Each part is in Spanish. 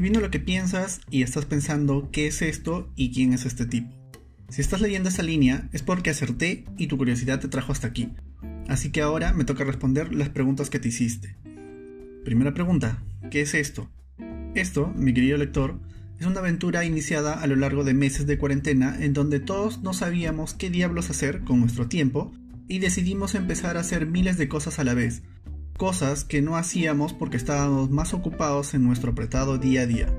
Adivino lo que piensas y estás pensando qué es esto y quién es este tipo. Si estás leyendo esa línea es porque acerté y tu curiosidad te trajo hasta aquí. Así que ahora me toca responder las preguntas que te hiciste. Primera pregunta, ¿qué es esto? Esto, mi querido lector, es una aventura iniciada a lo largo de meses de cuarentena en donde todos no sabíamos qué diablos hacer con nuestro tiempo y decidimos empezar a hacer miles de cosas a la vez, cosas que no hacíamos porque estábamos más ocupados en nuestro apretado día a día.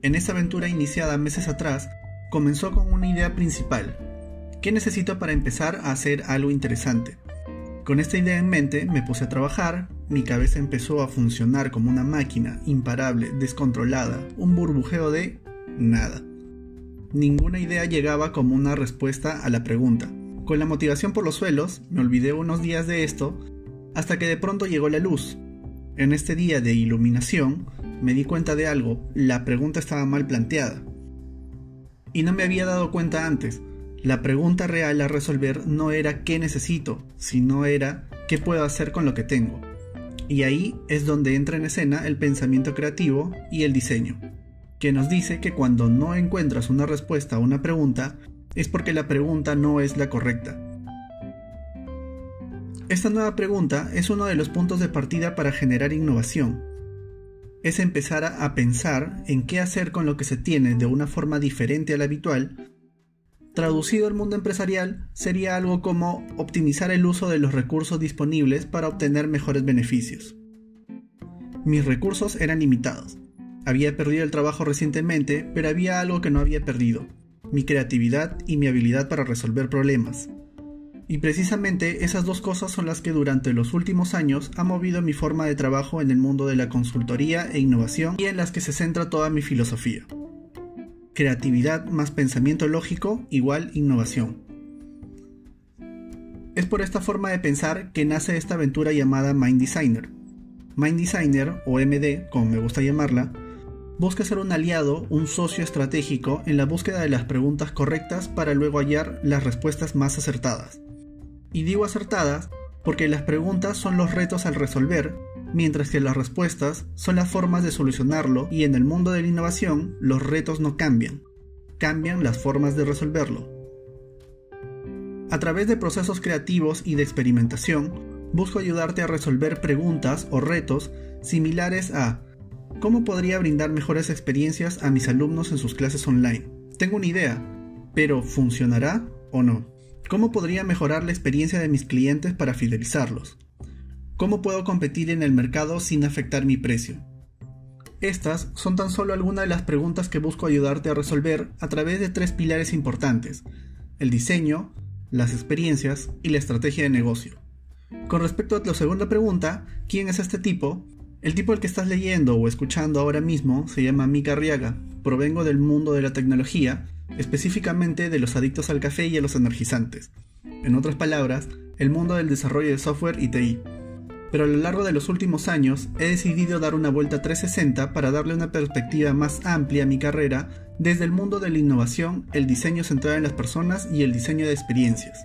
En esta aventura iniciada meses atrás, comenzó con una idea principal. ¿Qué necesito para empezar a hacer algo interesante? Con esta idea en mente me puse a trabajar, mi cabeza empezó a funcionar como una máquina, imparable, descontrolada, un burbujeo de nada. Ninguna idea llegaba como una respuesta a la pregunta. Con la motivación por los suelos, me olvidé unos días de esto hasta que de pronto llegó la luz. En este día de iluminación me di cuenta de algo, la pregunta estaba mal planteada. Y no me había dado cuenta antes. La pregunta real a resolver no era qué necesito, sino era qué puedo hacer con lo que tengo. Y ahí es donde entra en escena el pensamiento creativo y el diseño, que nos dice que cuando no encuentras una respuesta a una pregunta, es porque la pregunta no es la correcta. Esta nueva pregunta es uno de los puntos de partida para generar innovación. Es empezar a pensar en qué hacer con lo que se tiene de una forma diferente a la habitual. Traducido al mundo empresarial, sería algo como optimizar el uso de los recursos disponibles para obtener mejores beneficios. Mis recursos eran limitados. Había perdido el trabajo recientemente, pero había algo que no había perdido, mi creatividad y mi habilidad para resolver problemas. Y precisamente esas dos cosas son las que durante los últimos años han movido mi forma de trabajo en el mundo de la consultoría e innovación y en las que se centra toda mi filosofía. Creatividad más pensamiento lógico igual innovación. Es por esta forma de pensar que nace esta aventura llamada Mind Designer. Mind Designer, o MD, como me gusta llamarla, busca ser un aliado, un socio estratégico en la búsqueda de las preguntas correctas para luego hallar las respuestas más acertadas. Y digo acertadas porque las preguntas son los retos al resolver, mientras que las respuestas son las formas de solucionarlo y en el mundo de la innovación los retos no cambian, cambian las formas de resolverlo. A través de procesos creativos y de experimentación, busco ayudarte a resolver preguntas o retos similares a ¿cómo podría brindar mejores experiencias a mis alumnos en sus clases online? Tengo una idea, pero ¿funcionará o no? ¿Cómo podría mejorar la experiencia de mis clientes para fidelizarlos? ¿Cómo puedo competir en el mercado sin afectar mi precio? Estas son tan solo algunas de las preguntas que busco ayudarte a resolver a través de tres pilares importantes, el diseño, las experiencias y la estrategia de negocio. Con respecto a la segunda pregunta, ¿quién es este tipo? El tipo al que estás leyendo o escuchando ahora mismo se llama Mika Arriaga, provengo del mundo de la tecnología específicamente de los adictos al café y a los energizantes. En otras palabras, el mundo del desarrollo de software y TI. Pero a lo largo de los últimos años he decidido dar una vuelta 360 para darle una perspectiva más amplia a mi carrera desde el mundo de la innovación, el diseño centrado en las personas y el diseño de experiencias.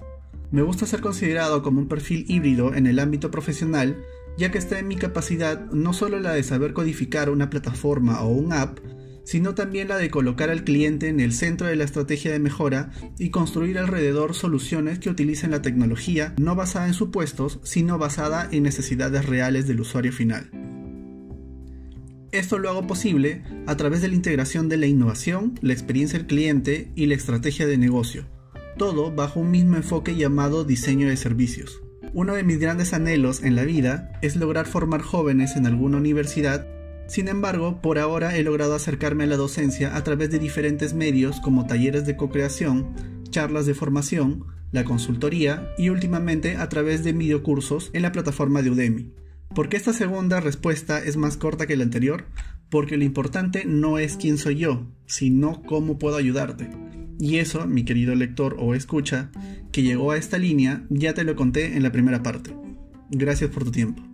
Me gusta ser considerado como un perfil híbrido en el ámbito profesional, ya que está en mi capacidad no solo la de saber codificar una plataforma o un app, sino también la de colocar al cliente en el centro de la estrategia de mejora y construir alrededor soluciones que utilicen la tecnología no basada en supuestos, sino basada en necesidades reales del usuario final. Esto lo hago posible a través de la integración de la innovación, la experiencia del cliente y la estrategia de negocio, todo bajo un mismo enfoque llamado diseño de servicios. Uno de mis grandes anhelos en la vida es lograr formar jóvenes en alguna universidad sin embargo, por ahora he logrado acercarme a la docencia a través de diferentes medios como talleres de co-creación, charlas de formación, la consultoría y últimamente a través de videocursos en la plataforma de Udemy. ¿Por qué esta segunda respuesta es más corta que la anterior? Porque lo importante no es quién soy yo, sino cómo puedo ayudarte. Y eso, mi querido lector o escucha, que llegó a esta línea, ya te lo conté en la primera parte. Gracias por tu tiempo.